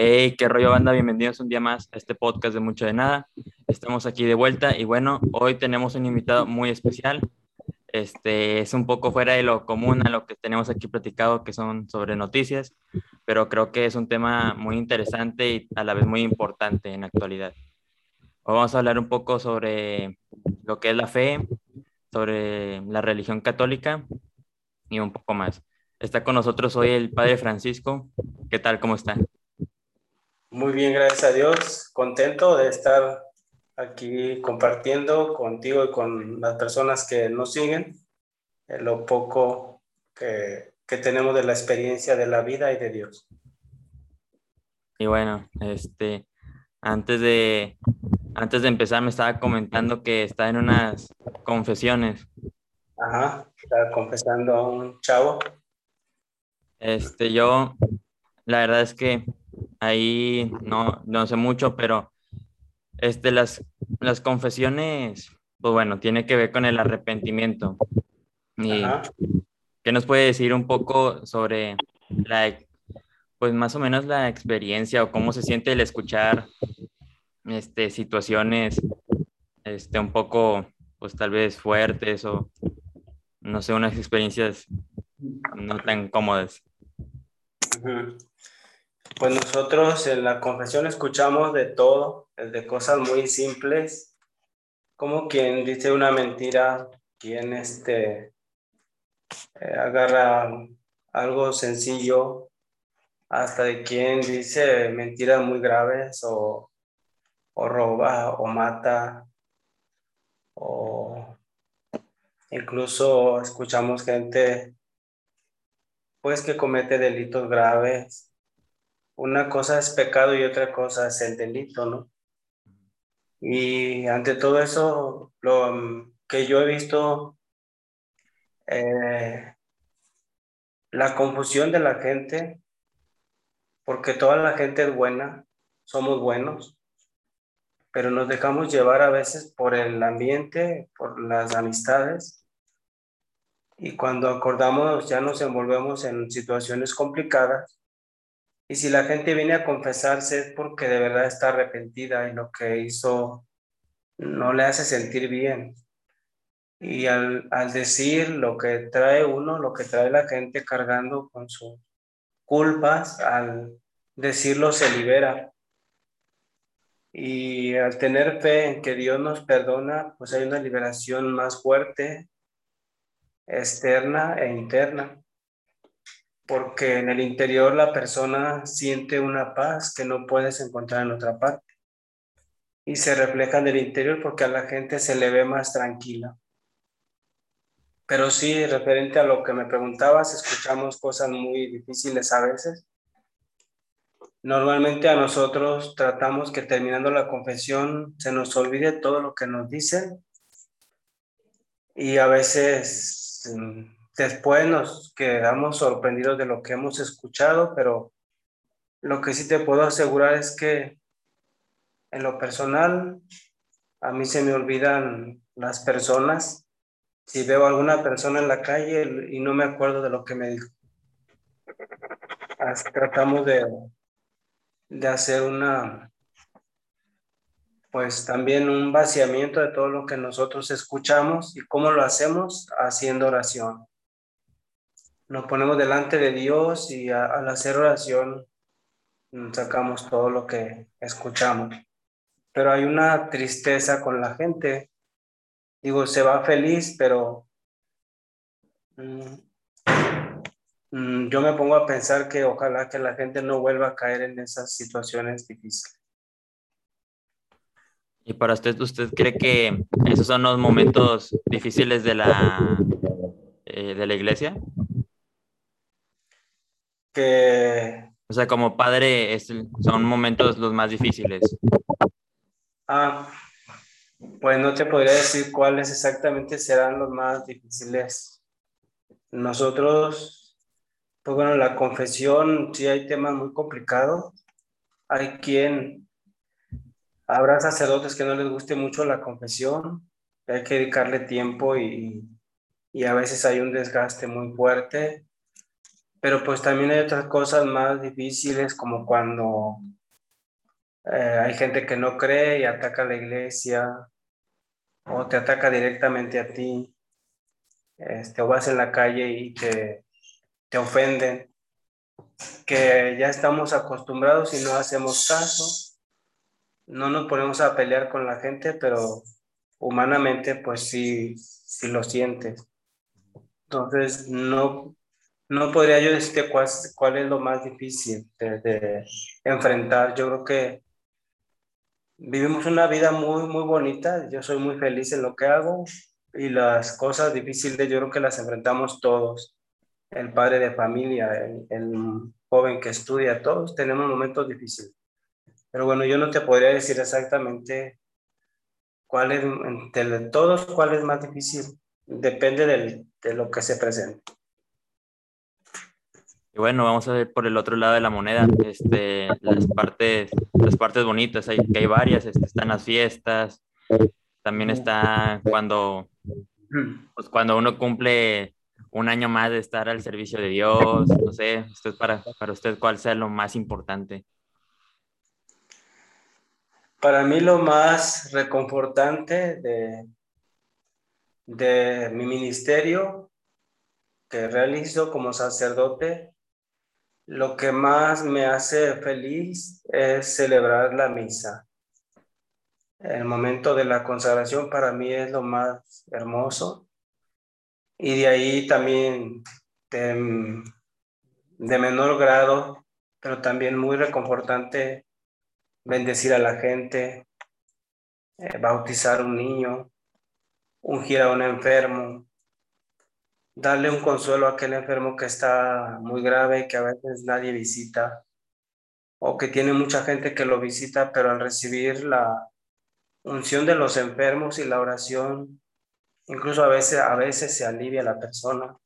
Hey, qué rollo banda, bienvenidos un día más a este podcast de Mucho de Nada. Estamos aquí de vuelta y bueno, hoy tenemos un invitado muy especial. Este es un poco fuera de lo común a lo que tenemos aquí platicado, que son sobre noticias, pero creo que es un tema muy interesante y a la vez muy importante en la actualidad. Hoy vamos a hablar un poco sobre lo que es la fe, sobre la religión católica y un poco más. Está con nosotros hoy el Padre Francisco. ¿Qué tal? ¿Cómo está? Muy bien, gracias a Dios. Contento de estar aquí compartiendo contigo y con las personas que nos siguen lo poco que, que tenemos de la experiencia de la vida y de Dios. Y bueno, este, antes de, antes de empezar me estaba comentando que está en unas confesiones. Ajá, estaba confesando a un chavo. Este, yo, la verdad es que ahí no, no sé mucho, pero este, las, las confesiones, pues bueno, tiene que ver con el arrepentimiento. Y, ¿Qué nos puede decir un poco sobre la, pues más o menos la experiencia o cómo se siente el escuchar este, situaciones este, un poco, pues tal vez fuertes o no sé, unas experiencias no tan cómodas? Pues nosotros en la confesión escuchamos de todo, de cosas muy simples, como quien dice una mentira, quien este, eh, agarra algo sencillo, hasta de quien dice mentiras muy graves o, o roba o mata o incluso escuchamos gente pues que comete delitos graves. Una cosa es pecado y otra cosa es el delito, ¿no? Y ante todo eso, lo mm, que yo he visto, eh, la confusión de la gente, porque toda la gente es buena, somos buenos, pero nos dejamos llevar a veces por el ambiente, por las amistades, y cuando acordamos ya nos envolvemos en situaciones complicadas. Y si la gente viene a confesarse es porque de verdad está arrepentida y lo que hizo no le hace sentir bien. Y al, al decir lo que trae uno, lo que trae la gente cargando con sus culpas, al decirlo se libera. Y al tener fe en que Dios nos perdona, pues hay una liberación más fuerte externa e interna, porque en el interior la persona siente una paz que no puedes encontrar en otra parte y se refleja en el interior porque a la gente se le ve más tranquila. Pero sí, referente a lo que me preguntabas, escuchamos cosas muy difíciles a veces. Normalmente a nosotros tratamos que terminando la confesión se nos olvide todo lo que nos dicen y a veces después nos quedamos sorprendidos de lo que hemos escuchado, pero lo que sí te puedo asegurar es que en lo personal, a mí se me olvidan las personas. Si veo a alguna persona en la calle y no me acuerdo de lo que me dijo. Tratamos de, de hacer una, pues también un vaciamiento de todo lo que nosotros escuchamos y cómo lo hacemos haciendo oración. Nos ponemos delante de Dios y al hacer oración mm, sacamos todo lo que escuchamos. Pero hay una tristeza con la gente. Digo, se va feliz, pero mm, mm, yo me pongo a pensar que ojalá que la gente no vuelva a caer en esas situaciones difíciles. ¿Y para usted, usted cree que esos son los momentos difíciles de la, eh, de la iglesia? Que... O sea, como padre, es, son momentos los más difíciles. Ah, pues no te podría decir cuáles exactamente serán los más difíciles. Nosotros, pues bueno, la confesión, sí hay temas muy complicados. Hay quien Habrá sacerdotes que no les guste mucho la confesión, hay que dedicarle tiempo y, y a veces hay un desgaste muy fuerte. Pero pues también hay otras cosas más difíciles como cuando eh, hay gente que no cree y ataca a la iglesia o te ataca directamente a ti. Este, o vas en la calle y te, te ofenden, que ya estamos acostumbrados y no hacemos caso. No nos ponemos a pelear con la gente, pero humanamente pues sí, sí lo sientes. Entonces, no, no podría yo decirte cuál, es lo más difícil de, enfrentar. Yo creo que vivimos una vida muy, muy bonita. Yo soy muy feliz en lo que hago y las cosas difíciles yo creo que las enfrentamos todos. El padre de familia, el, joven que estudia, todos tenemos momentos difíciles. Pero bueno, yo no te podría decir exactamente cuál es, entre todos, cuál es más difícil. Depende de lo que se presente. Bueno, vamos a ver por el otro lado de la moneda, este, las partes, las partes bonitas, hay, que hay varias, este, están las fiestas, también está cuando, pues cuando uno cumple un año más de estar al servicio de Dios, no sé, usted para, para usted cuál sea lo más importante. Para mí lo más reconfortante de, de mi ministerio que realizo como sacerdote, lo que más me hace feliz es celebrar la misa. El momento de la consagración para mí es lo más hermoso. Y de ahí también de, menor grado, pero también muy reconfortante, bendecir a la gente, eh, bautizar un niño, ungir a un enfermo, darle un consuelo a aquel enfermo que está muy grave, que a veces nadie visita, o que tiene mucha gente que lo visita, pero al recibir la unción de los enfermos y la oración, incluso a veces, a veces se alivia la persona.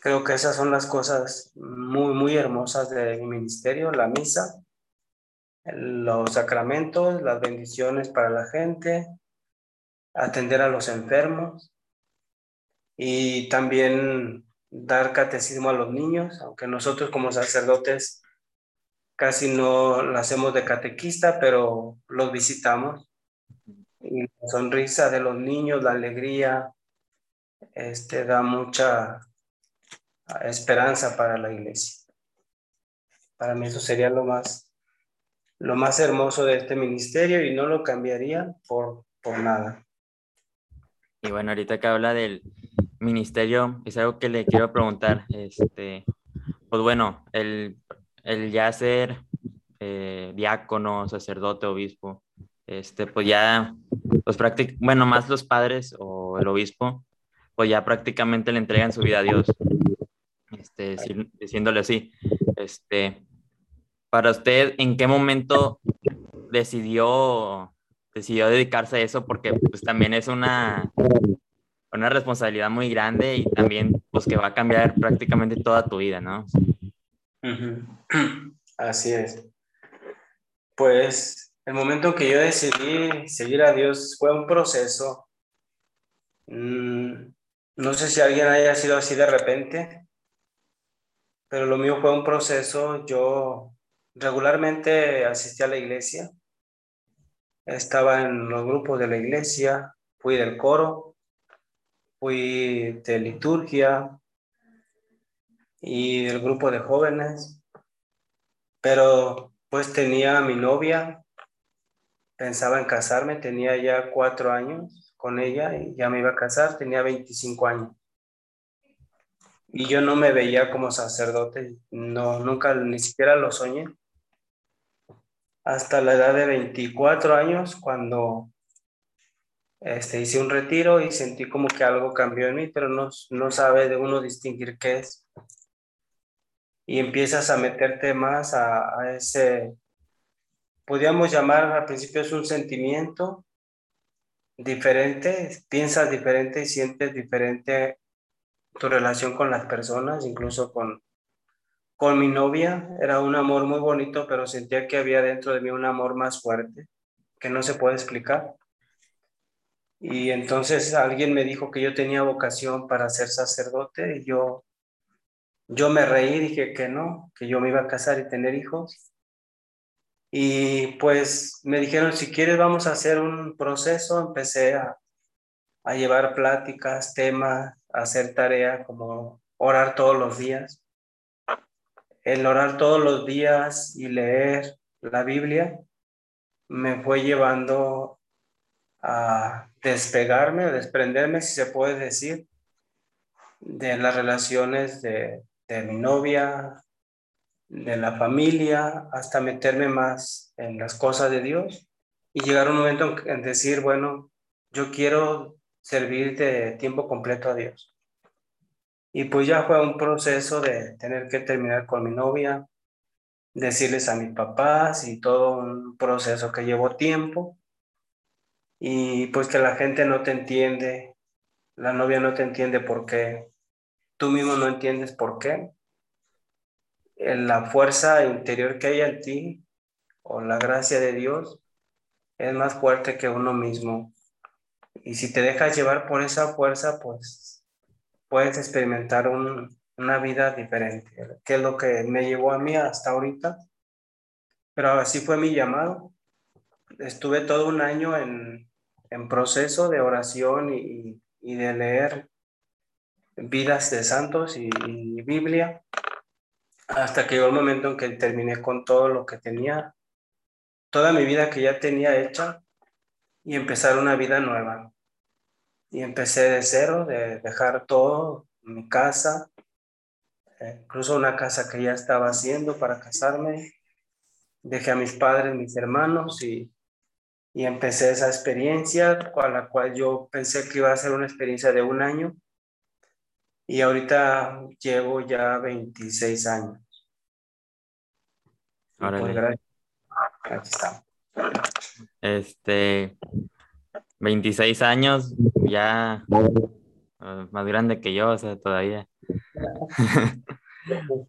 Creo que esas son las cosas muy, muy hermosas de mi ministerio, la misa, los sacramentos, las bendiciones para la gente, atender a los enfermos y también dar catecismo a los niños, aunque nosotros como sacerdotes casi no lo hacemos de catequista, pero los visitamos. Y la sonrisa de los niños, la alegría, este, da mucha esperanza para la iglesia. Para mí eso sería lo más, lo más hermoso de este ministerio y no lo cambiaría por, por nada. Y bueno, ahorita que habla del ministerio, es algo que le quiero preguntar. Este, pues bueno, el, el ya ser eh, diácono, sacerdote, obispo, este, pues ya, prácticamente, bueno, más los padres o el obispo, pues ya prácticamente le entregan su vida a Dios, este, diciéndole así. Este, para usted, ¿en qué momento decidió decidió dedicarse a eso porque pues también es una, una responsabilidad muy grande y también pues que va a cambiar prácticamente toda tu vida, ¿no? Así es. Pues el momento que yo decidí seguir a Dios fue un proceso. Mm, no sé si alguien haya sido así de repente, pero lo mío fue un proceso. Yo regularmente asistí a la iglesia, estaba en los grupos de la iglesia, fui del coro, fui de liturgia y del grupo de jóvenes, pero pues tenía a mi novia, pensaba en casarme, tenía ya cuatro años con ella y ya me iba a casar, tenía 25 años. Y yo no me veía como sacerdote, no, nunca ni siquiera lo soñé hasta la edad de 24 años cuando este, hice un retiro y sentí como que algo cambió en mí, pero no, no sabe de uno distinguir qué es. Y empiezas a meterte más a, ese, podríamos llamar al principio es un sentimiento diferente, piensas diferente y sientes diferente tu relación con las personas, incluso con, con mi novia era un amor muy bonito, pero sentía que había dentro de mí un amor más fuerte que no se puede explicar. Y entonces alguien me dijo que yo tenía vocación para ser sacerdote y yo Yo me reí, dije que no, que yo me iba a casar y tener hijos. Y pues me dijeron, si quieres vamos a hacer un proceso. Empecé a, llevar pláticas, temas, hacer tarea como orar todos los días. El orar todos los días y leer la Biblia me fue llevando a despegarme, a desprenderme, si se puede decir, de las relaciones de, de mi novia, de la familia, hasta meterme más en las cosas de Dios y llegar un momento en decir, bueno, yo quiero servir de tiempo completo a Dios. Y pues ya fue un proceso de tener que terminar con mi novia, decirles a mis papás y todo un proceso que llevó tiempo. Y pues que la gente no te entiende, la novia no te entiende por qué, tú mismo no entiendes por qué. La fuerza interior que hay en ti o la gracia de Dios es más fuerte que uno mismo. Y si te dejas llevar por esa fuerza, pues puedes experimentar una vida diferente, que es lo que me llevó a mí hasta ahorita. Pero así fue mi llamado. Estuve todo un año en, proceso de oración y, de leer vidas de santos y, y Biblia, hasta que llegó el momento en que terminé con todo lo que tenía, toda mi vida que ya tenía hecha, y empezar una vida nueva. Y empecé de cero, de dejar todo, mi casa, eh, incluso una casa que ya estaba haciendo para casarme. Dejé a mis padres, mis hermanos y, y empecé esa experiencia, con la cual yo pensé que iba a ser una experiencia de un año. Y ahorita llevo ya 26 años. Ahora pues, gracias. Aquí estamos. Este, 26 años, ya uh, más grande que yo, o sea, todavía.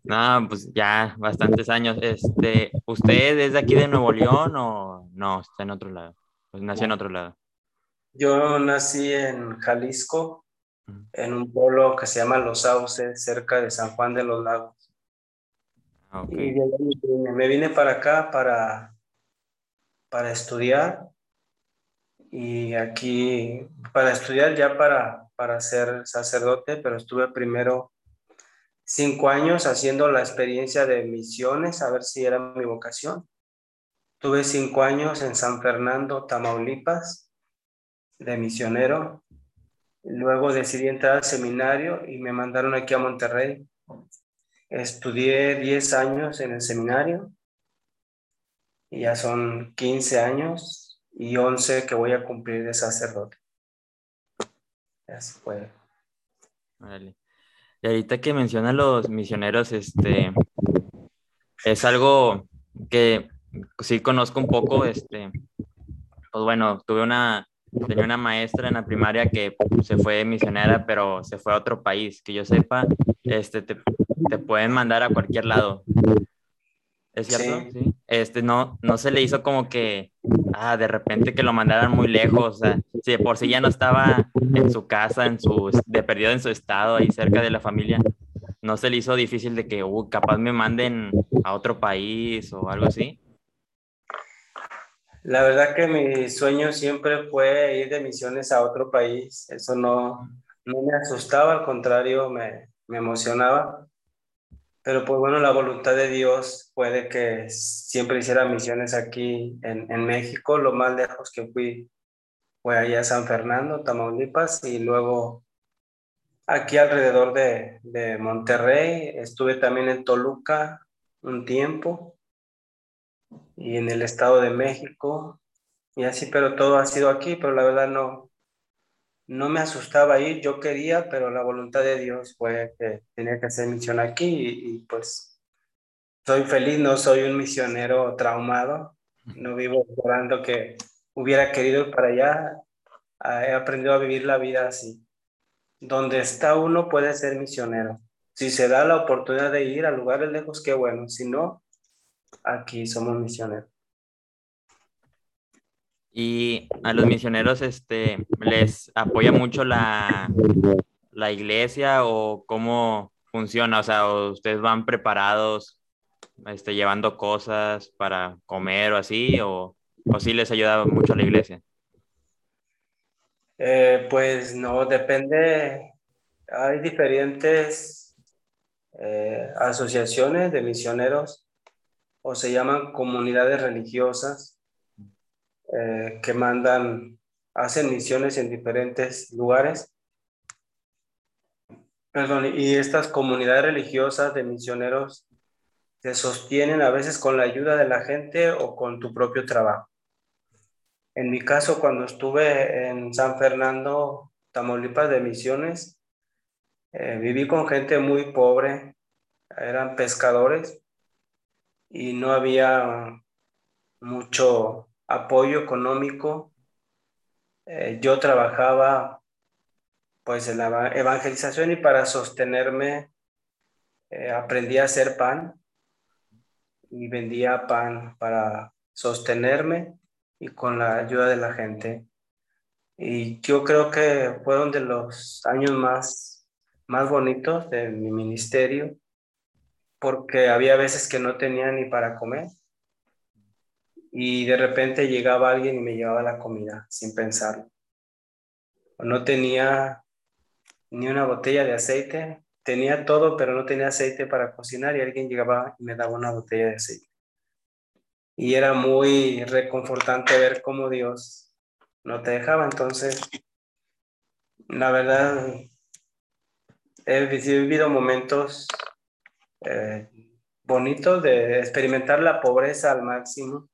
no, pues ya bastantes años. Este, ¿usted es de aquí de Nuevo León o no? Está en otro lado. Pues nació en otro lado. Yo nací en Jalisco, en un pueblo que se llama Los Sauces, cerca de San Juan de los Lagos. Ah, y me vine para acá para para estudiar y aquí para estudiar ya para, para ser sacerdote, pero estuve primero cinco años haciendo la experiencia de misiones, a ver si era mi vocación. Tuve cinco años en San Fernando, Tamaulipas, de misionero. Luego decidí entrar al seminario y me mandaron aquí a Monterrey. Estudié diez años en el seminario y ya son 15 años y 11 que voy a cumplir de sacerdote. Se puede. Vale. Ahorita que menciona los misioneros, este, es algo que sí conozco un poco, este, pues bueno, tuve una, tenía una maestra en la primaria que se fue misionera, pero se fue a otro país, que yo sepa, este, te, te pueden mandar a cualquier lado. ¿Es cierto? Sí. Este, no, no se le hizo como que, ah, de repente que lo mandaran muy lejos, o sea, si de por sí ya no estaba en su casa, en su, de perdido en su estado, ahí cerca de la familia, no se le hizo difícil de que, uh, capaz me manden a otro país o algo así. La verdad que mi sueño siempre fue ir de misiones a otro país, eso no, no me asustaba, al contrario, me, me emocionaba pero pues bueno, la voluntad de Dios puede que siempre hiciera misiones aquí en, en México. Lo más lejos que fui fue allá a San Fernando, Tamaulipas, y luego aquí alrededor de, de Monterrey. Estuve también en Toluca un tiempo y en el Estado de México y así, pero todo ha sido aquí, pero la verdad no, no me asustaba ir, yo quería, pero la voluntad de Dios fue que tenía que hacer misión aquí y, pues soy feliz, no soy un misionero traumado, no vivo esperando que hubiera querido ir para allá, ah, he aprendido a vivir la vida así. Donde está uno puede ser misionero. Si se da la oportunidad de ir a lugares lejos, qué bueno, si no, aquí somos misioneros. Y a los misioneros este, les apoya mucho la, la iglesia o cómo funciona? O sea, ¿ustedes van preparados, este, llevando cosas para comer o así? ¿O, o sí les ayuda mucho la iglesia? Eh, pues no, depende. Hay diferentes eh, asociaciones de misioneros o se llaman comunidades religiosas eh, que mandan, hacen misiones en diferentes lugares. Perdón, y estas comunidades religiosas de misioneros se sostienen a veces con la ayuda de la gente o con tu propio trabajo. En mi caso, cuando estuve en San Fernando, Tamaulipas de Misiones, eh, viví con gente muy pobre, eran pescadores y no había mucho apoyo económico. Eh, yo trabajaba pues en la evangelización y para sostenerme eh, aprendí a hacer pan y vendía pan para sostenerme y con la ayuda de la gente. Y yo creo que fueron de los años más, más bonitos de mi ministerio, porque había veces que no tenía ni para comer. Y de repente llegaba alguien y me llevaba la comida sin pensarlo. No tenía ni una botella de aceite, tenía todo, pero no tenía aceite para cocinar y alguien llegaba y me daba una botella de aceite y era muy reconfortante ver cómo Dios no te dejaba. Entonces, la verdad, he vivido momentos eh, bonitos de experimentar la pobreza al máximo,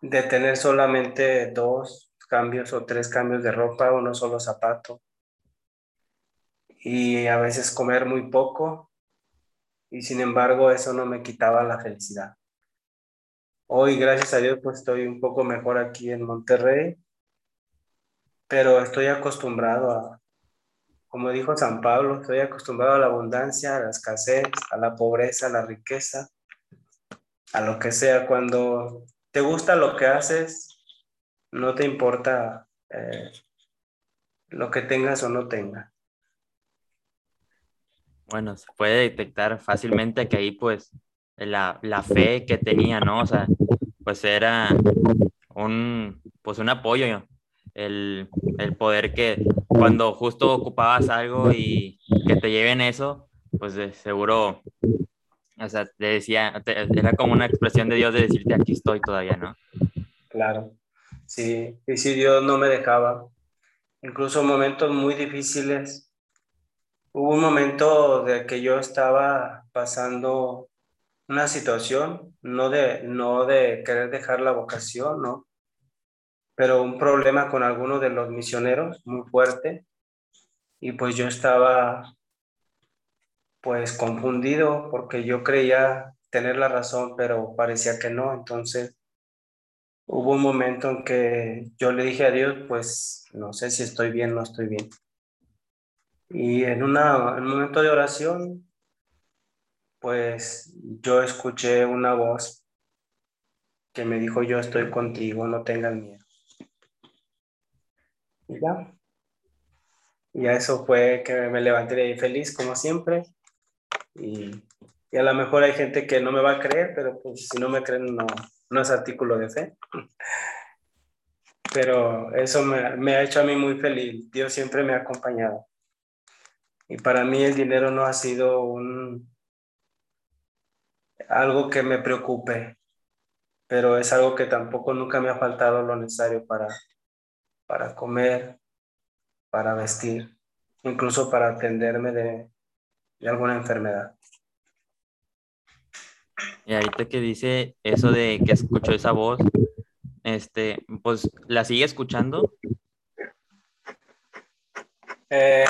de tener solamente dos cambios o tres cambios de ropa, uno solo zapato, y a veces comer muy poco, y sin embargo eso no me quitaba la felicidad. Hoy, gracias a Dios, pues estoy un poco mejor aquí en Monterrey, pero estoy acostumbrado a, como dijo San Pablo, estoy acostumbrado a la abundancia, a la escasez, a la pobreza, a la riqueza, a lo que sea. Cuando te gusta lo que haces, no te importa eh, lo que tengas o no tengas. Bueno, se puede detectar fácilmente que ahí pues la, la, fe que tenía, ¿no? O sea, pues era un, pues un apoyo, el, el poder que cuando justo ocupabas algo y que te lleven eso, pues de seguro, o sea, te decía, era como una expresión de Dios de decirte, aquí estoy todavía, ¿no? Claro, sí, y sí, Dios no me dejaba. Incluso momentos muy difíciles. Hubo un momento de que yo estaba pasando una situación, no de, no de querer dejar la vocación, ¿no? Pero un problema con alguno de los misioneros muy fuerte y pues yo estaba pues confundido porque yo creía tener la razón, pero parecía que no. Entonces hubo un momento en que yo le dije a Dios, pues no sé si estoy bien, no estoy bien. Y en, una, en un momento de oración pues yo escuché una voz que me dijo, yo estoy contigo, no tengas miedo. Y ya. Y a eso fue que me levanté feliz, como siempre. Y, a lo mejor hay gente que no me va a creer, pero pues si no me creen, no, no es artículo de fe. Pero eso me, me ha hecho a mí muy feliz. Dios siempre me ha acompañado. Y para mí el dinero no ha sido un, algo que me preocupe, pero es algo que tampoco nunca me ha faltado lo necesario para, para comer, para vestir, incluso para atenderme de, de alguna enfermedad. Y ahorita que dice eso de que escuchó esa voz, este, pues, ¿la sigue escuchando? Eh,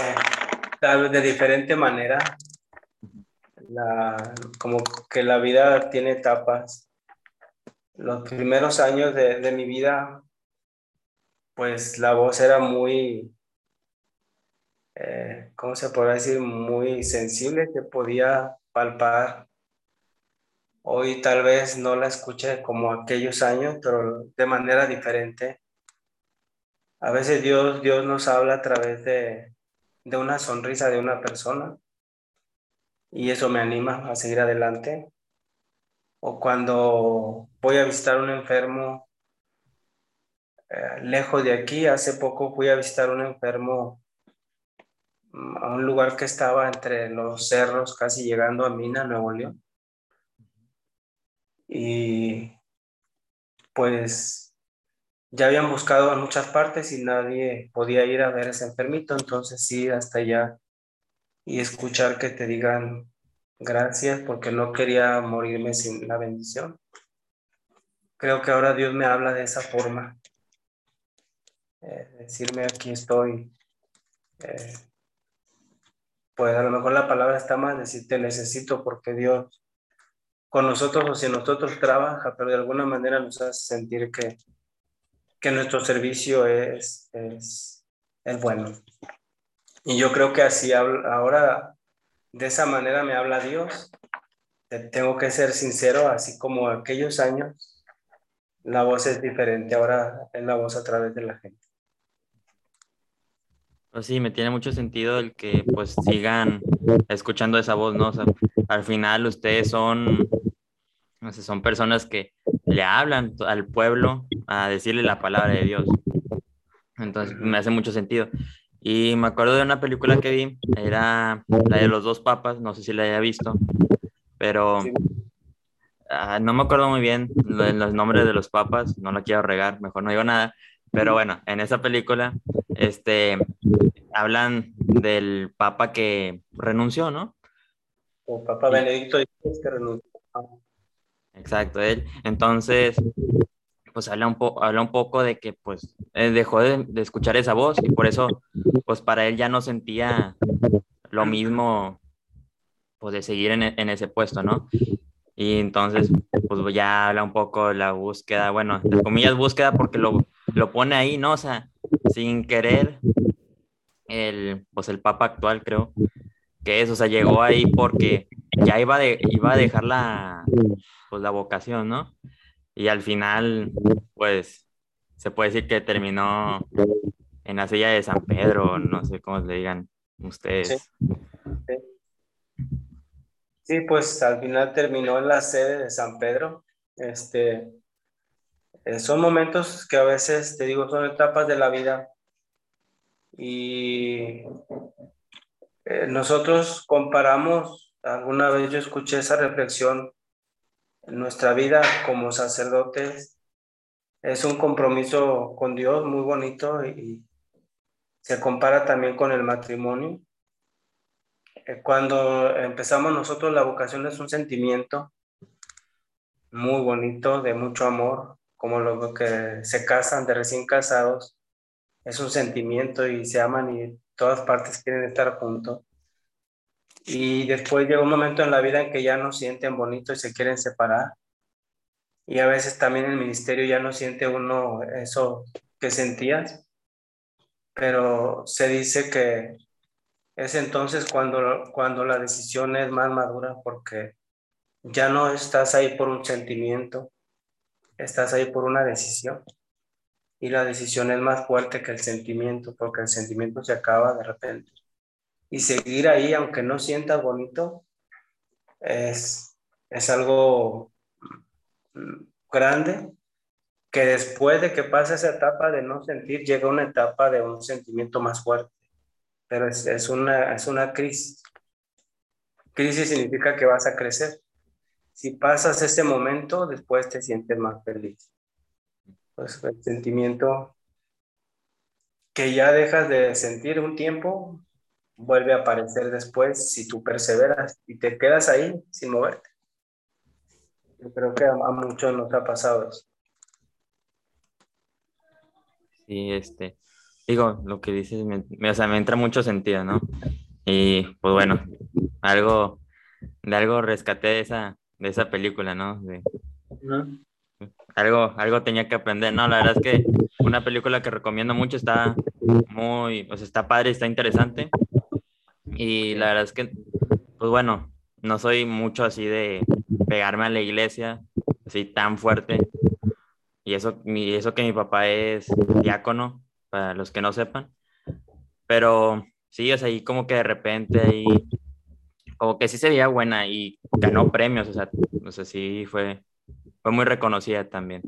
tal vez de diferente manera la, como que la vida tiene etapas. Los primeros años de, de mi vida, pues la voz era muy, eh, ¿cómo se podría decir? Muy sensible, que podía palpar. Hoy tal vez no la escuche como aquellos años, pero de manera diferente. A veces Dios, Dios nos habla a través de, de una sonrisa de una persona y eso me anima a seguir adelante. O cuando voy a visitar un enfermo eh, lejos de aquí, hace poco fui a visitar un enfermo a un lugar que estaba entre los cerros, casi llegando a Mina, Nuevo León. Y pues ya habían buscado en muchas partes y nadie podía ir a ver ese enfermito, entonces sí, hasta allá y escuchar que te digan gracias porque no quería morirme sin la bendición. Creo que ahora Dios me habla de esa forma. Eh, decirme aquí estoy. Eh, pues a lo mejor la palabra está más, decir te necesito porque Dios con nosotros o si nosotros trabaja, pero de alguna manera nos hace sentir que, que nuestro servicio es, es, es bueno. Y yo creo que así ahora, de esa manera me habla Dios. Tengo que ser sincero, así como aquellos años, la voz es diferente, ahora es la voz a través de la gente. Pues sí, me tiene mucho sentido el que pues sigan escuchando esa voz, ¿no? al final ustedes son, no sé, son personas que le hablan al pueblo a decirle la palabra de Dios. Entonces me hace mucho sentido. Y me acuerdo de una película que vi, era la de los dos papas, no sé si la haya visto, pero ah, no me acuerdo muy bien los nombres de los papas, no lo quiero regar, mejor no digo nada, pero bueno, en esa película este, hablan del papa que renunció, ¿no? O Papa Benedicto que renunció. Exacto, él. Entonces, pues habla un, habla un poco de que pues eh, dejó de, escuchar esa voz y por eso pues para él ya no sentía lo mismo pues de seguir en, en ese puesto, ¿no? Y entonces pues ya habla un poco de la búsqueda, bueno, entre comillas búsqueda porque lo, lo pone ahí, ¿no? O sea, sin querer el pues el papa actual creo que es, o sea, llegó ahí porque ya iba, de, iba a dejar la, pues, la vocación, ¿no? y al final, pues, se puede decir que terminó en la silla de San Pedro, no sé cómo le digan ustedes. Sí. pues al final terminó en la sede de San Pedro. Este, eh, son momentos que a veces, te digo, son etapas de la vida. Y eh, nosotros comparamos, alguna vez yo escuché esa reflexión nuestra vida como sacerdotes es un compromiso con Dios muy bonito y se compara también con el matrimonio. Eh, cuando empezamos nosotros, la vocación es un sentimiento muy bonito, de mucho amor, como los que se casan de recién casados. Es un sentimiento y se aman y todas partes quieren estar juntos. Y después llega un momento en la vida en que ya no sienten bonito y se quieren separar. Y a veces también el ministerio ya no siente uno eso que sentías. Pero se dice que es entonces cuando, cuando la decisión es más madura porque ya no estás ahí por un sentimiento, estás ahí por una decisión. Y la decisión es más fuerte que el sentimiento porque el sentimiento se acaba de repente y seguir ahí, aunque no sientas bonito, es, es algo grande que después de que pase esa etapa de no sentir, llega una etapa de un sentimiento más fuerte. Pero es, es, una, es una crisis. Crisis significa que vas a crecer. Si pasas ese momento, después te sientes más feliz. Pues el sentimiento que ya dejas de sentir un tiempo, vuelve a aparecer después si tú perseveras y te quedas ahí sin moverte. Yo creo que a, muchos nos ha pasado eso. Sí, este, digo, lo que dices me, o sea, me entra mucho sentido, ¿no? Y pues bueno, algo, de algo rescaté esa, de esa película, ¿no? Algo, algo tenía que aprender, no, la verdad es que una película que recomiendo mucho, está muy, o sea, está padre, está interesante, y la verdad es que, pues bueno, no soy mucho así de pegarme a la iglesia, así tan fuerte. Y eso, y eso que mi papá es diácono, para los que no sepan. Pero sí, o sea, ahí como que de repente ahí, como que sí se veía buena y ganó premios, o sea, o sea sí fue, fue muy reconocida también.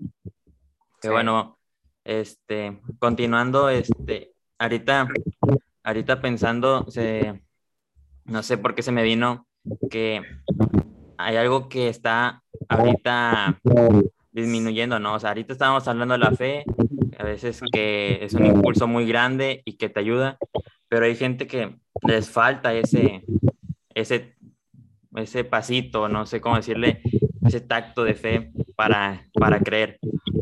Que bueno, este, continuando, este, ahorita, ahorita pensando, se, no sé por qué se me vino que hay algo que está ahorita disminuyendo, ¿no? O sea, ahorita estábamos hablando de la fe, a veces que es un impulso muy grande y que te ayuda, pero hay gente que les falta ese, ese, ese pasito, no sé cómo decirle, ese tacto de fe para, para creer.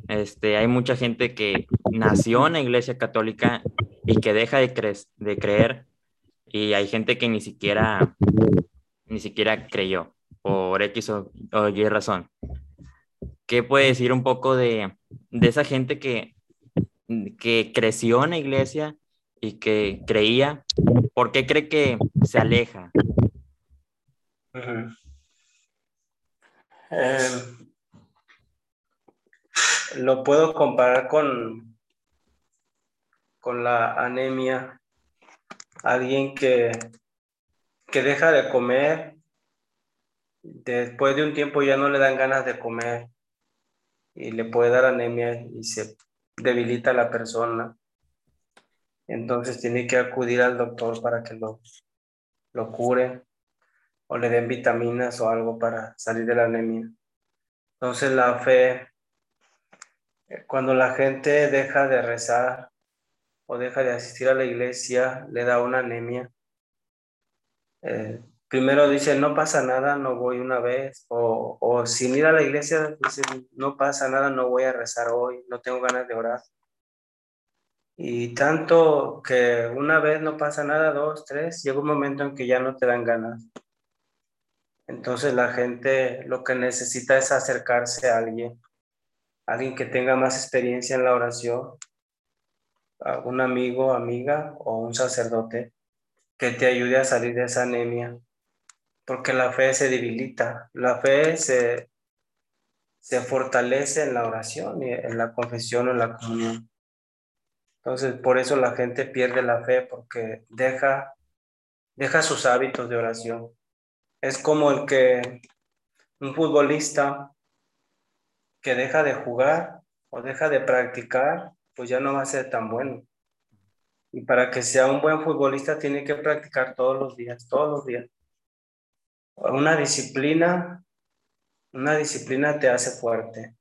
Este, hay mucha gente que nació en la iglesia católica y que deja de, de creer y hay gente que ni siquiera, ni siquiera creyó por X o, Y razón. ¿Qué puede decir un poco de, de esa gente que, que creció en la iglesia y que creía? ¿Por qué cree que se aleja? Em, lo puedo comparar con, con la anemia. Alguien que, que deja de comer, después de un tiempo ya no le dan ganas de comer y le puede dar anemia y se debilita la persona. Entonces tiene que acudir al doctor para que lo, lo cure o le den vitaminas o algo para salir de la anemia. Entonces la fe, eh, cuando la gente deja de rezar o deja de asistir a la iglesia, le da una anemia. Eh, primero dice, no pasa nada, no voy una vez, o, o sin ir a la iglesia, dice, no pasa nada, no voy a rezar hoy, no tengo ganas de orar. Y tanto que una vez no pasa nada, dos, tres, llega un momento en que ya no te dan ganas. Entonces la gente lo que necesita es acercarse a alguien, alguien que tenga más experiencia en la oración, un amigo, amiga o un sacerdote que te ayude a salir de esa anemia, porque la fe se debilita, la fe se, se fortalece en la oración, y en la confesión o en la comunión. Entonces, por eso la gente pierde la fe, porque deja, deja sus hábitos de oración. Es como el que un futbolista que deja de jugar o deja de practicar, pues ya no va a ser tan bueno. Y para que sea un buen futbolista tiene que practicar todos los días, todos los días. Una disciplina, una disciplina te hace fuerte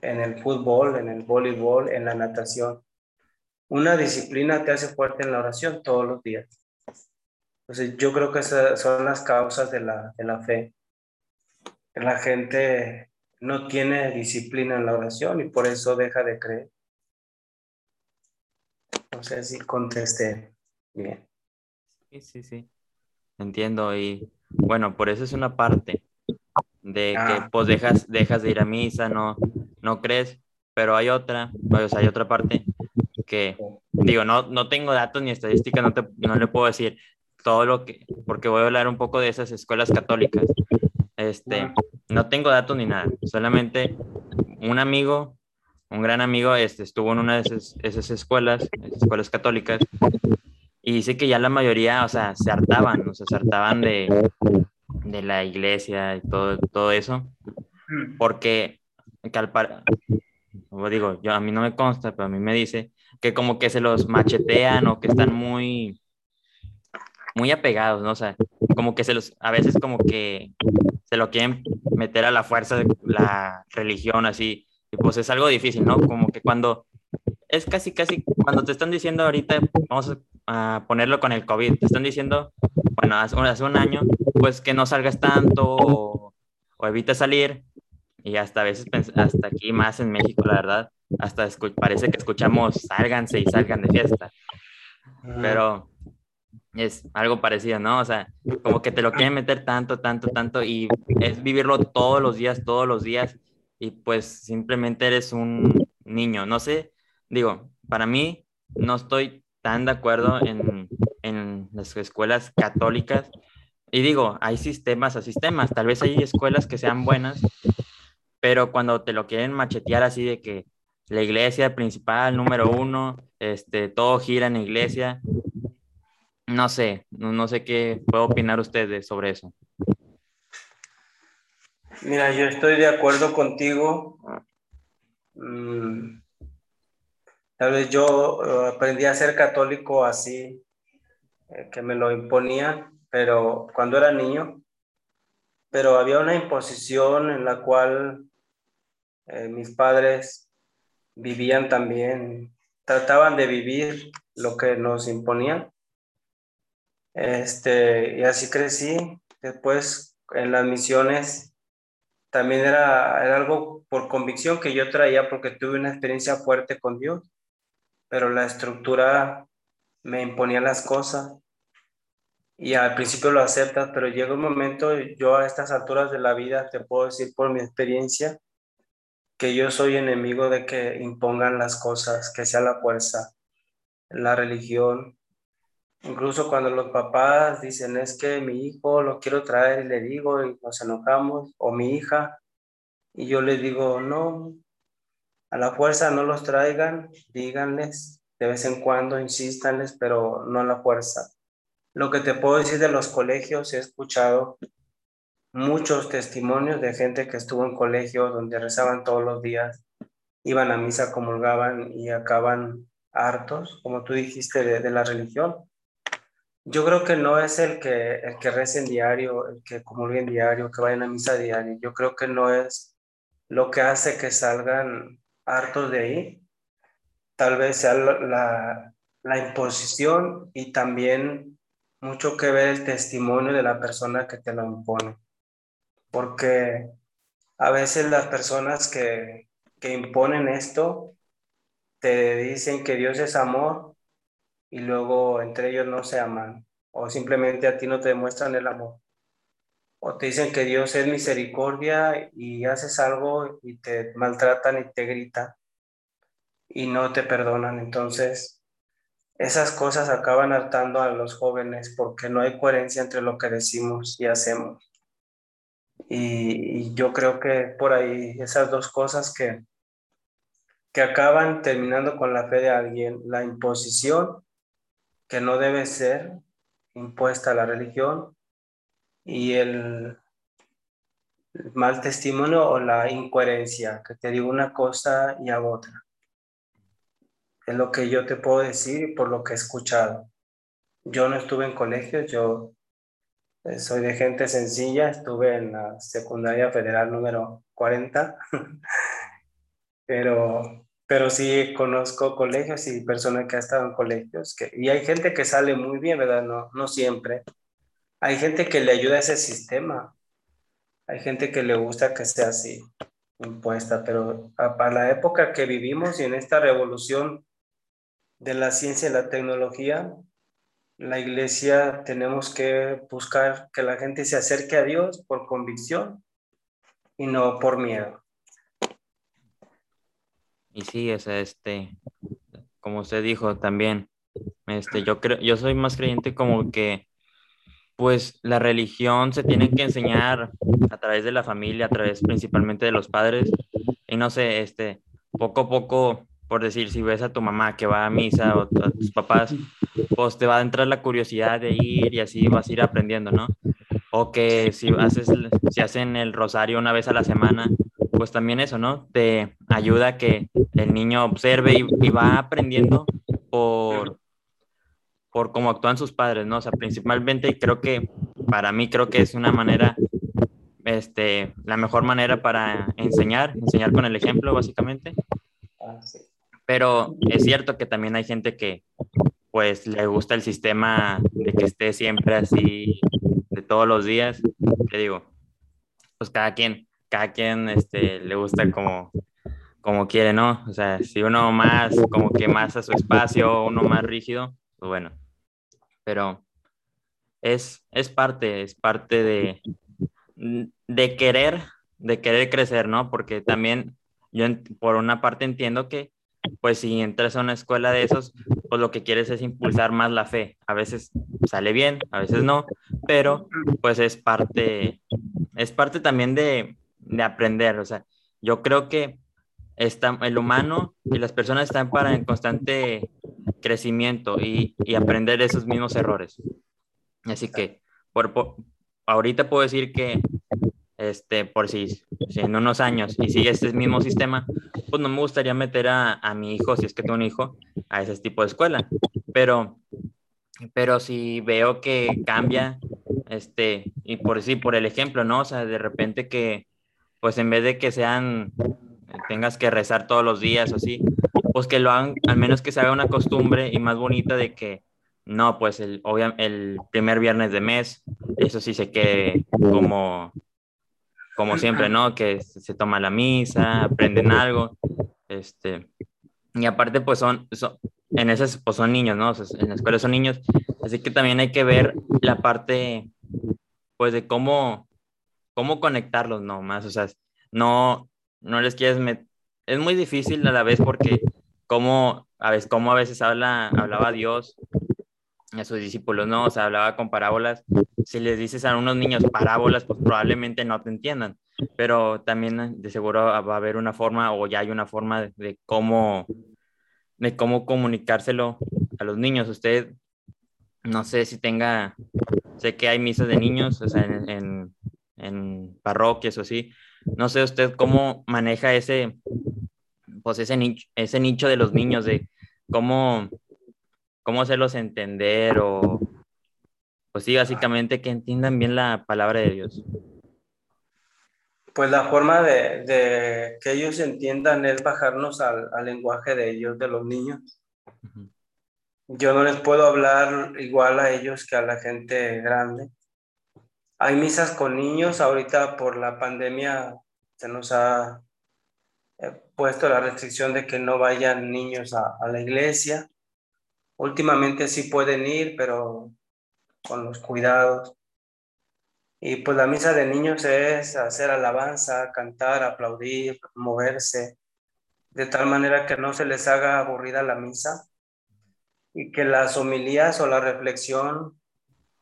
en el fútbol, en el voleibol, en la natación. Una disciplina te hace fuerte en la oración todos los días. Entonces, yo creo que esas son las causas de la, de la fe. La gente no tiene disciplina en la oración y por eso deja de creer. No sé si contesté bien. Sí, sí, sí. Entiendo. Y bueno, por eso es una parte de que ah. pues dejas, dejas de ir a misa, no, no crees, pero hay otra, o sea, hay otra parte que, digo, no, no tengo datos ni estadísticas, no, te, no le puedo decir, todo lo que, porque voy a hablar un poco de esas escuelas católicas. Este, no tengo datos ni nada, solamente un amigo, un gran amigo, este, estuvo en una de esas, esas escuelas, escuelas católicas, y dice que ya la mayoría, o sea, se hartaban, o sea, se hartaban de, de la iglesia y todo, todo eso, porque que al par... digo, yo a mí no me consta, pero a mí me dice que como que se los machetean o que están muy muy apegados, ¿no? O sea, como que se los, a veces como que se lo quieren meter a la fuerza de la religión, así, y pues es algo difícil, ¿no? Como que cuando, es casi, casi, cuando te están diciendo ahorita, vamos a ponerlo con el COVID, te están diciendo, bueno, hace, un año, pues que no salgas tanto o, o evita salir, y hasta a veces, hasta aquí más en México, la verdad, hasta parece que escuchamos sálganse y salgan de fiesta. Pero es algo parecido, ¿no? O sea, como que te lo quieren meter tanto, tanto, tanto y es vivirlo todos los días, todos los días y pues simplemente eres un niño. No sé, digo, para mí no estoy tan de acuerdo en, en las escuelas católicas y digo, hay sistemas a sistemas, tal vez hay escuelas que sean buenas, pero cuando te lo quieren machetear así de que la iglesia principal, número uno, este, todo gira en la iglesia, no sé, no, sé qué puede opinar usted sobre eso. Mira, yo estoy de acuerdo contigo. Mm, tal vez yo eh, aprendí a ser católico así, eh, que me lo imponían, pero cuando era niño, pero había una imposición en la cual eh, mis padres vivían también, trataban de vivir lo que nos imponían. Este, y así crecí. Después en las misiones también era, era algo por convicción que yo traía porque tuve una experiencia fuerte con Dios, pero la estructura me imponía las cosas y al principio lo aceptas, pero llega un momento, yo a estas alturas de la vida te puedo decir por mi experiencia, que yo soy enemigo de que impongan las cosas, que sea la fuerza, la religión. Incluso cuando los papás dicen es que mi hijo lo quiero traer y le digo y nos enojamos, o mi hija, y yo les digo, no, a la fuerza no los traigan, díganles, de vez en cuando insístanles, pero no a la fuerza. Lo que te puedo decir de los colegios, he escuchado muchos testimonios de gente que estuvo en colegios donde rezaban todos los días, iban a misa, comulgaban y acaban hartos, como tú dijiste, de, la religión. Yo creo que no es el que, el que en diario, el que comulguen diario, que vayan a misa diario. Yo creo que no es lo que hace que salgan hartos de ahí. Tal vez sea la, la imposición y también mucho que ver el testimonio de la persona que te lo impone porque a veces las personas que, imponen esto te dicen que Dios es amor y luego entre ellos no se aman o simplemente a ti no te demuestran el amor. O te dicen que Dios es misericordia y haces algo y te maltratan y te gritan y no te perdonan. Entonces, esas cosas acaban hartando a los jóvenes porque no hay coherencia entre lo que decimos y hacemos. Y, yo creo que por ahí esas dos cosas que, que acaban terminando con la fe de alguien, la imposición, que no debe ser impuesta a la religión, y el, mal testimonio o la incoherencia, que te digo una cosa y hago otra. Es lo que yo te puedo decir por lo que he escuchado. Yo no estuve en colegio, yo eh, soy de gente sencilla, estuve en la secundaria federal número 40, pero, pero sí conozco colegios y personas que han estado en colegios, y hay gente que sale muy bien, ¿verdad? No, no siempre. Hay gente que le ayuda a ese sistema, hay gente que le gusta que sea así, impuesta, pero para la época que vivimos y en esta revolución de la ciencia y la tecnología, la iglesia tenemos que buscar que la gente se acerque a Dios por convicción y no por miedo. Y sí, es este, como usted dijo también, este, yo creo, yo soy más creyente como que, pues, la religión se tiene que enseñar a través de la familia, a través principalmente de los padres, y no sé, este, poco a poco por decir, si ves a tu mamá que va a misa o a tus papás, pues te va a entrar la curiosidad de ir y así vas a ir aprendiendo, ¿no? O que si haces, si hacen el rosario una vez a la semana, pues también eso, ¿no? Te ayuda a que el niño observe y, va aprendiendo por, por cómo actúan sus padres, ¿no? O sea, principalmente creo que para mí creo que es una manera, este, la mejor manera para enseñar, enseñar con el ejemplo, básicamente. Ah. Pero es cierto que también hay gente que pues le gusta el sistema de que esté siempre así de todos los días. Te digo, pues cada quien, cada quien este, le gusta como, como quiere, ¿no? O sea, si uno más, como que más a su espacio, uno más rígido, pues bueno. Pero es, es parte, es parte de, de querer, de querer crecer, ¿no? Porque también yo por una parte entiendo que pues si entras a una escuela de esos, pues lo que quieres es impulsar más la fe. A veces sale bien, a veces no, pero pues es parte, es parte también de, de aprender. O sea, yo creo que está, el humano y las personas están para en constante crecimiento y, y aprender esos mismos errores. Así que por, ahorita puedo decir que este, por si, si, en unos años y sigue este mismo sistema, pues no me gustaría meter a, a, mi hijo, si es que tengo un hijo, a ese tipo de escuela. Pero, pero si veo que cambia, este, y por sí, por el ejemplo, ¿no? O sea, de repente que, pues en vez de que sean, tengas que rezar todos los días o así, pues que lo hagan, al menos que se haga una costumbre y más bonita de que, no, pues el, el primer viernes de mes, eso sí se quede como, como siempre, ¿no? Que se toma la misa, aprenden algo, este, y aparte pues son, son en esas pues son niños, ¿no? en la escuela son niños, así que también hay que ver la parte, pues de cómo, cómo conectarlos, ¿no? Más, o sea, no, no les quieres meter, es muy difícil a la vez porque como a veces, como a veces habla, hablaba Dios a sus discípulos, ¿no? O sea, hablaba con parábolas. Si les dices a unos niños parábolas, pues probablemente no te entiendan, pero también de seguro va a haber una forma o ya hay una forma de, cómo, de cómo comunicárselo a los niños. Usted, no sé si tenga, sé que hay misas de niños, o sea, en, en, en parroquias o así. No sé usted cómo maneja ese, pues ese nicho, ese nicho de los niños, de cómo, cómo hacerlos entender o, pues sí, básicamente que entiendan bien la palabra de Dios. Pues la forma de, que ellos entiendan es bajarnos al, lenguaje de ellos, de los niños. Yo no les puedo hablar igual a ellos que a la gente grande. Hay misas con niños, ahorita por la pandemia se nos ha puesto la restricción de que no vayan niños a, la iglesia. Últimamente sí pueden ir, pero con los cuidados. Y pues la misa de niños es hacer alabanza, cantar, aplaudir, moverse, de tal manera que no se les haga aburrida la misa y que las homilías o la reflexión,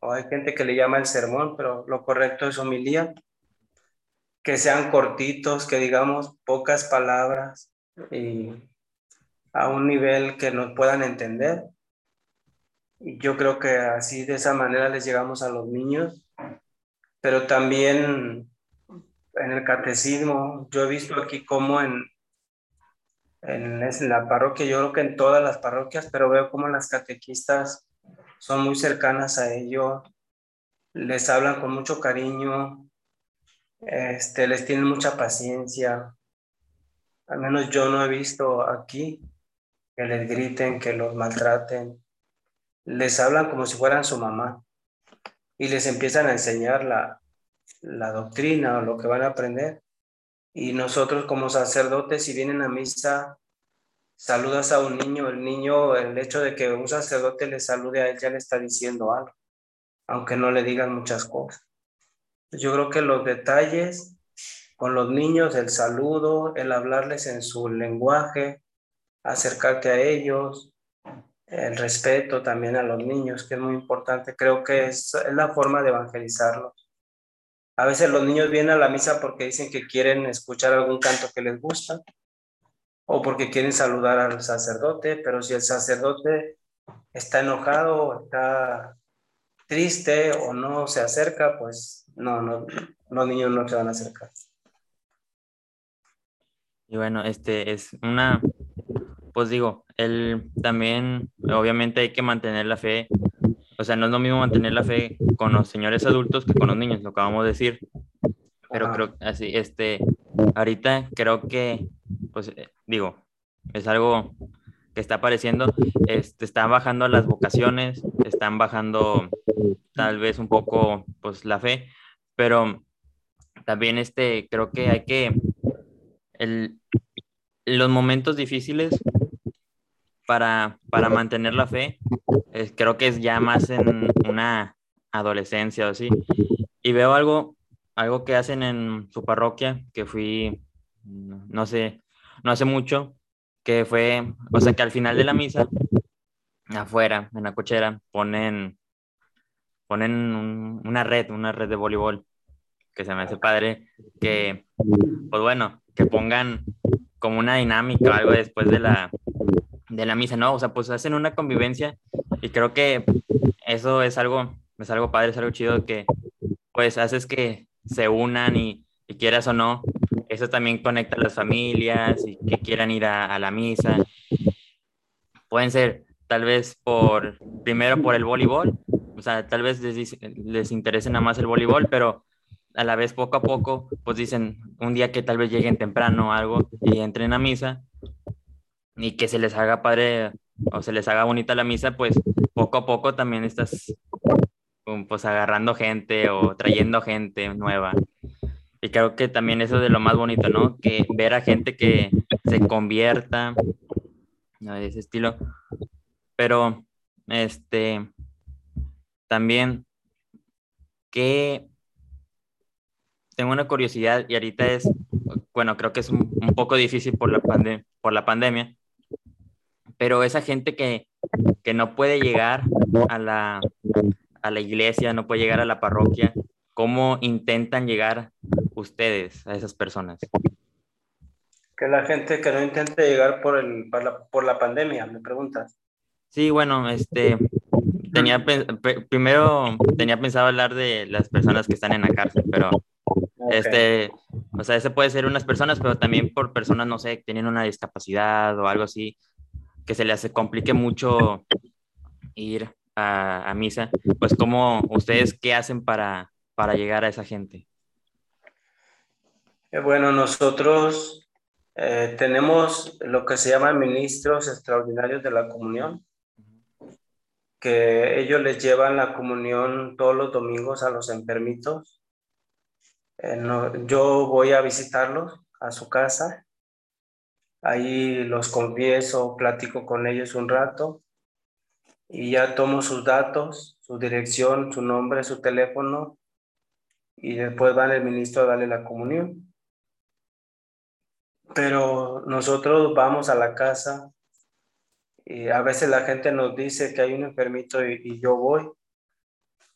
o hay gente que le llama el sermón, pero lo correcto es homilía, que sean cortitos, que digamos pocas palabras y a un nivel que nos puedan entender. Y yo creo que así de esa manera les llegamos a los niños, pero también en el catecismo, yo he visto aquí como en, en, la parroquia, yo creo que en todas las parroquias, pero veo como las catequistas son muy cercanas a ellos, les hablan con mucho cariño, este, les tienen mucha paciencia. Al menos yo no he visto aquí que les griten, que los maltraten. Les hablan como si fueran su mamá y les empiezan a enseñar la, la doctrina o lo que van a aprender. Y nosotros como sacerdotes, si vienen a misa, saludas a un niño, el niño, el hecho de que un sacerdote le salude a él ya le está diciendo algo, aunque no le digan muchas cosas. Yo creo que los detalles con los niños, el saludo, el hablarles en su lenguaje, acercarte a ellos, el respeto también a los niños, que es muy importante. Creo que es, la forma de evangelizarlos. A veces los niños vienen a la misa porque dicen que quieren escuchar algún canto que les gusta o porque quieren saludar al sacerdote, pero si el sacerdote está enojado, está triste o no se acerca, pues no, no, los niños no se van a acercar. Y bueno, este es una, pues digo, él también, obviamente hay que mantener la fe, o sea, no es lo mismo mantener la fe con los señores adultos que con los niños, lo acabamos de decir, pero creo creo así, este, ahorita creo que, pues eh, digo, es algo que está apareciendo, este, están bajando las vocaciones, están bajando tal vez un poco, pues la fe, pero también este, creo que hay que, el, los momentos difíciles para, para mantener la fe, creo que es ya más en una adolescencia o así. Y veo algo, algo que hacen en su parroquia, que fui, no sé, no hace mucho, que fue, o sea, que al final de la misa, afuera, en la cochera, ponen, ponen una red, una red de voleibol que se me hace padre, que, pues bueno, que pongan como una dinámica o algo después de la, de la misa, ¿no? O sea, pues hacen una convivencia y creo que eso es algo, es algo padre, es algo chido que pues haces que se unan y, quieras o no, eso también conecta a las familias y que quieran ir a, la misa. Pueden ser tal vez por, primero por el voleibol, o sea, tal vez les, les interese nada más el voleibol, pero a la vez poco a poco, pues dicen un día que tal vez lleguen temprano o algo y entren a misa y que se les haga padre o se les haga bonita la misa, pues poco a poco también estás pues agarrando gente o trayendo gente nueva. Y creo que también eso es de lo más bonito, ¿no? Que ver a gente que se convierta, de ese estilo. Pero, este, también, que tengo una curiosidad y ahorita es, bueno, creo que es un, poco difícil por la, por la pandemia, pero esa gente que, que no puede llegar a la, a la iglesia, no puede llegar a la parroquia, ¿cómo intentan llegar ustedes a esas personas? Que la gente que no intente llegar por, el, por, la, por la pandemia, me preguntas. Sí, bueno, este, tenía, primero tenía pensado hablar de las personas que están en la cárcel, pero este, o sea, ese puede ser unas personas, pero también por personas, no sé, que tienen una discapacidad o algo así, que se les complique mucho ir a, misa, pues cómo ustedes qué hacen para, para llegar a esa gente. Eh, bueno, nosotros eh, tenemos lo que se llama ministros extraordinarios de la comunión, que ellos les llevan la comunión todos los domingos a los enfermitos. Eh, yo voy a visitarlos a su casa, ahí los confieso, platico con ellos un rato y ya tomo sus datos, su dirección, su nombre, su teléfono y después va el ministro a darle la comunión. Pero nosotros vamos a la casa y a veces la gente nos dice que hay un enfermito y, yo voy.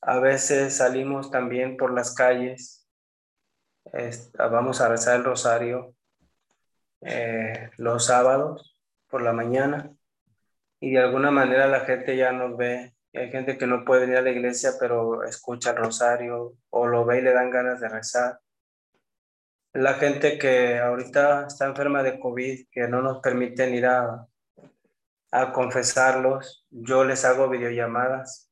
A veces salimos también por las calles, vamos a rezar el rosario eh, los sábados por la mañana y de alguna manera la gente ya nos ve. Hay gente que no puede venir a la iglesia, pero escucha el rosario o lo ve y le dan ganas de rezar. La gente que ahorita está enferma de COVID, que no nos permiten ir a, a confesarlos, yo les hago videollamadas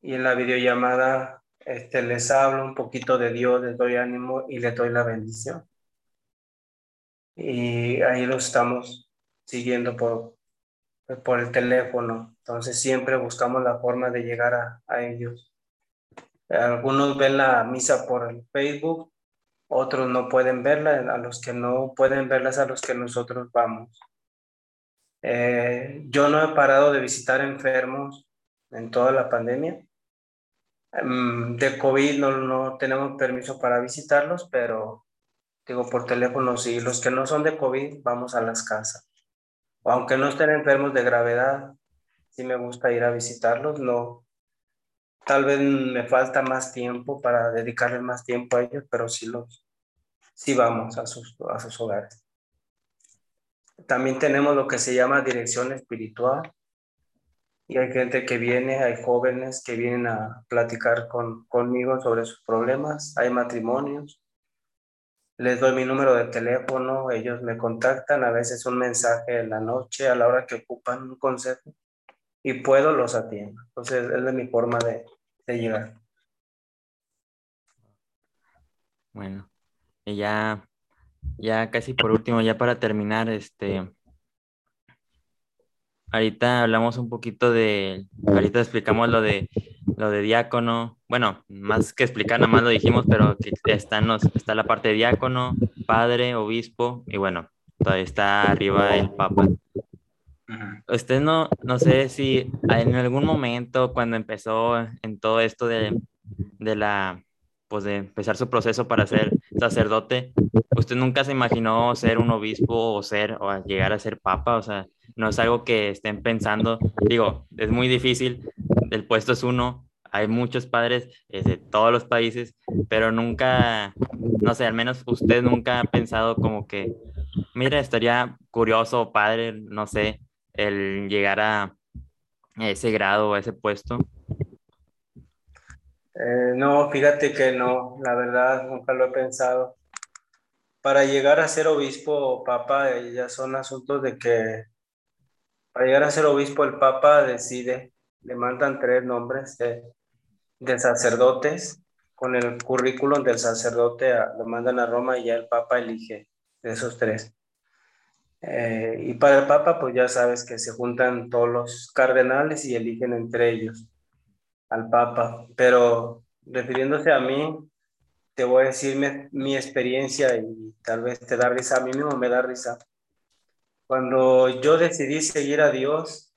y en la videollamada este, les hablo un poquito de Dios, les doy ánimo y les doy la bendición. Y ahí lo estamos siguiendo por, por el teléfono. Entonces siempre buscamos la forma de llegar a, a ellos. Algunos ven la misa por el Facebook, otros no pueden verla, a los que no pueden verlas a los que nosotros vamos. Eh, yo no he parado de visitar enfermos en toda la pandemia. Mm, de COVID no, no tenemos permiso para visitarlos, pero digo por teléfono sí. Los que no son de COVID, vamos a las casas aunque no estén enfermos de gravedad, sí me gusta ir a visitarlos, no. Tal vez me falta más tiempo para dedicarles más tiempo a ellos, pero sí los, sí vamos a sus, a sus hogares. También tenemos lo que se llama dirección espiritual. Y hay gente que viene, hay jóvenes que vienen a platicar con, conmigo sobre sus problemas, hay matrimonios, les doy mi número de teléfono, ellos me contactan, a veces un mensaje en la noche a la hora que ocupan un consejo y puedo, los atiendo. Entonces, es de mi forma de, de llegar. Bueno, y ya, ya casi por último, ya para terminar, este, ahorita hablamos un poquito de, ahorita explicamos lo de lo de diácono, bueno, más que explicar, nada más lo dijimos, pero que está, está la parte de diácono, padre, obispo, y bueno, todavía está arriba el papa. Usted no, no sé si en algún momento cuando empezó en todo esto de, de la, pues de empezar su proceso para ser sacerdote, usted nunca se imaginó ser un obispo o ser, o llegar a ser papa, o sea, no es algo que estén pensando, digo, es muy difícil, el puesto es uno, hay muchos padres de todos los países, pero nunca, no sé, al menos usted nunca ha pensado como que, mira, estaría curioso, padre, no sé, el llegar a ese grado a ese puesto? Eh, no, fíjate que no, la verdad nunca lo he pensado. Para llegar a ser obispo o papa eh, ya son asuntos de que para llegar a ser obispo el papa decide, le mandan tres nombres de, sacerdotes con el currículum del sacerdote, lo mandan a Roma y ya el papa elige de esos tres. Eh, y para el Papa, pues ya sabes que se juntan todos los cardenales y eligen entre ellos al Papa. Pero refiriéndose a mí, te voy a decir mi, experiencia y tal vez te da risa, a mí mismo me da risa. Cuando yo decidí seguir a Dios,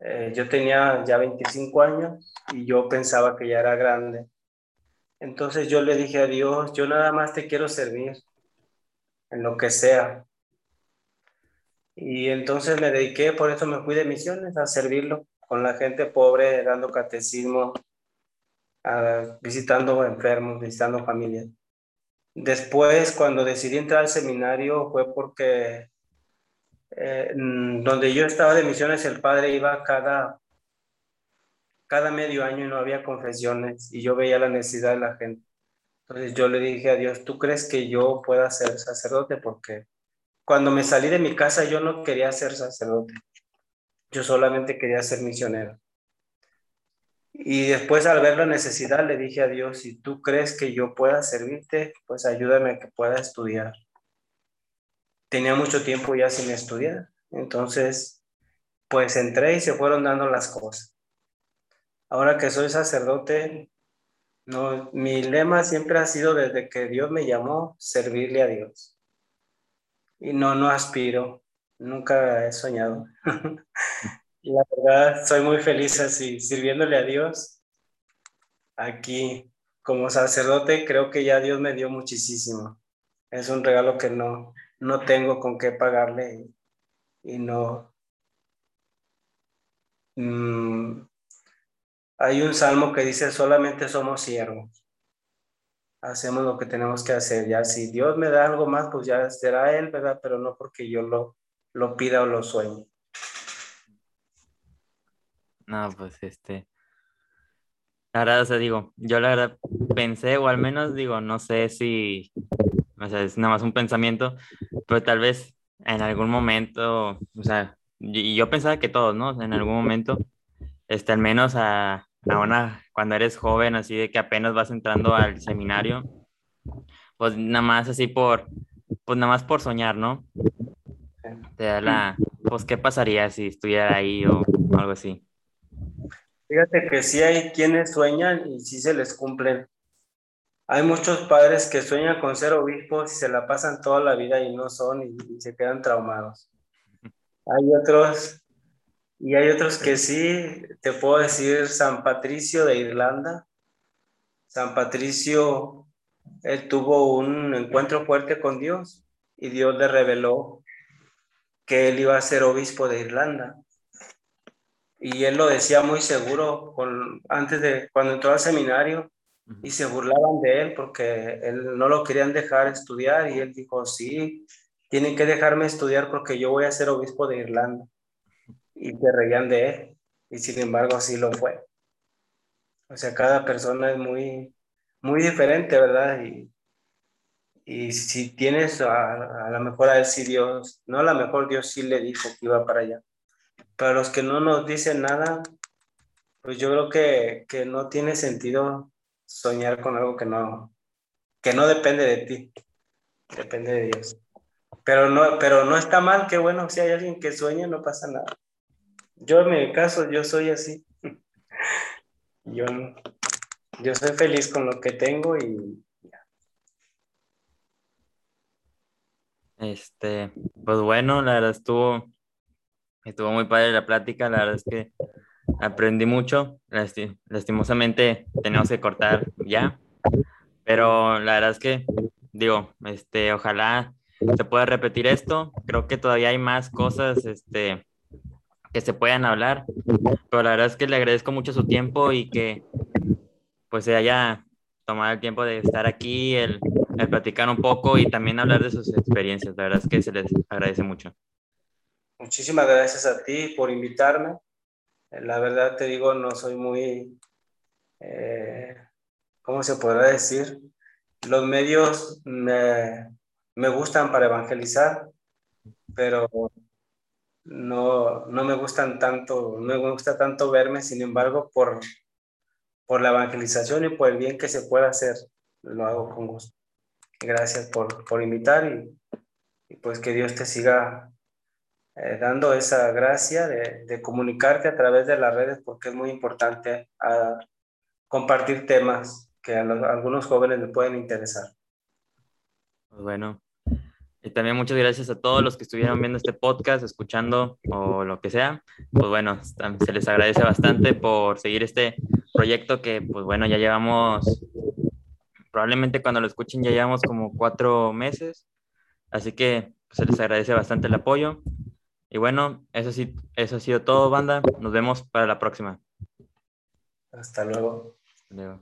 eh, yo tenía ya 25 años y yo pensaba que ya era grande. Entonces yo le dije a Dios, yo nada más te quiero servir en lo que sea. Y entonces me dediqué, por eso me fui de misiones a servirlo con la gente pobre, dando catecismo, visitando enfermos, visitando familias. Después, cuando decidí entrar al seminario, fue porque eh, donde yo estaba de misiones, el padre iba cada, cada medio año y no había confesiones y yo veía la necesidad de la gente. Entonces yo le dije a Dios, ¿tú crees que yo pueda ser sacerdote? Porque cuando me salí de mi casa yo no quería ser sacerdote, yo solamente quería ser misionero. Y después al ver la necesidad le dije a Dios, si tú crees que yo pueda servirte, pues ayúdame a que pueda estudiar. Tenía mucho tiempo ya sin estudiar, entonces pues entré y se fueron dando las cosas. Ahora que soy sacerdote, no, mi lema siempre ha sido desde que Dios me llamó, servirle a Dios. Y no, no aspiro, nunca he soñado. La verdad, soy muy feliz así, sirviéndole a Dios. Aquí, como sacerdote, creo que ya Dios me dio muchísimo. Es un regalo que no, no tengo con qué pagarle y, no. Mm, hay un salmo que dice, solamente somos siervos hacemos lo que tenemos que hacer. Ya si Dios me da algo más, pues ya será Él, ¿verdad? Pero no porque yo lo, lo pida o lo sueñe. No, pues este. La verdad, o sea, digo, yo la verdad pensé, o al menos digo, no sé si, o sea, es nada más un pensamiento, pero tal vez en algún momento, o sea, y yo pensaba que todos, ¿no? en algún momento, este, al menos a, cuando eres joven, así de que apenas vas entrando al seminario, pues nada más así por, pues nada más por soñar, ¿no? Te da la, pues qué pasaría si estuviera ahí o, algo así. Fíjate que sí hay quienes sueñan y sí se les cumplen. Hay muchos padres que sueñan con ser obispos y se la pasan toda la vida y no son y se quedan traumados. Hay otros y hay otros que sí, te puedo decir San Patricio de Irlanda. San Patricio, él tuvo un encuentro fuerte con Dios y Dios le reveló que él iba a ser obispo de Irlanda. Y él lo decía muy seguro con, antes de cuando entró al seminario y se burlaban de él porque él no lo querían dejar estudiar y él dijo, sí, tienen que dejarme estudiar porque yo voy a ser obispo de Irlanda y se reían de él. Y sin embargo así lo fue. O sea, cada persona es muy, muy diferente, ¿verdad? Y, y si tienes a, a lo mejor a él sí Dios, no a lo mejor Dios sí le dijo que iba para allá. Para los que no nos dicen nada, pues yo creo que, que no tiene sentido soñar con algo que no, que no depende de ti, depende de Dios. Pero no, pero no está mal, que bueno, si hay alguien que sueña, no pasa nada. Yo en mi caso, yo soy así. Yo, yo soy feliz con lo que tengo y Este, pues bueno, la verdad estuvo, estuvo muy padre la plática, la verdad es que aprendí mucho, lastimosamente tenemos que cortar ya, pero la verdad es que, digo, este, ojalá se pueda repetir esto, creo que todavía hay más cosas, este, que se puedan hablar, pero la verdad es que le agradezco mucho su tiempo y que pues se haya tomado el tiempo de estar aquí, el, platicar un poco y también hablar de sus experiencias. La verdad es que se les agradece mucho. muchísimas gracias a ti por invitarme. La verdad te digo, no soy muy, eh, ¿cómo se podrá decir? Los medios me, me gustan para evangelizar, pero no, no me gustan tanto, no me gusta tanto verme, sin embargo, por, por la evangelización y por el bien que se pueda hacer, lo hago con gusto. Gracias por, por invitar y, pues que Dios te siga eh, dando esa gracia de, comunicarte a través de las redes porque es muy importante compartir temas que a algunos jóvenes les pueden interesar. Pues bueno, y también muchas gracias a todos los que estuvieron viendo este podcast, escuchando o lo que sea. Pues bueno, se les agradece bastante por seguir este proyecto que, pues bueno, ya llevamos, probablemente cuando lo escuchen ya llevamos como cuatro meses. Así que pues, se les agradece bastante el apoyo. Y bueno, eso sí, eso ha sido todo, banda. Nos vemos para la próxima. Hasta luego. Hasta luego.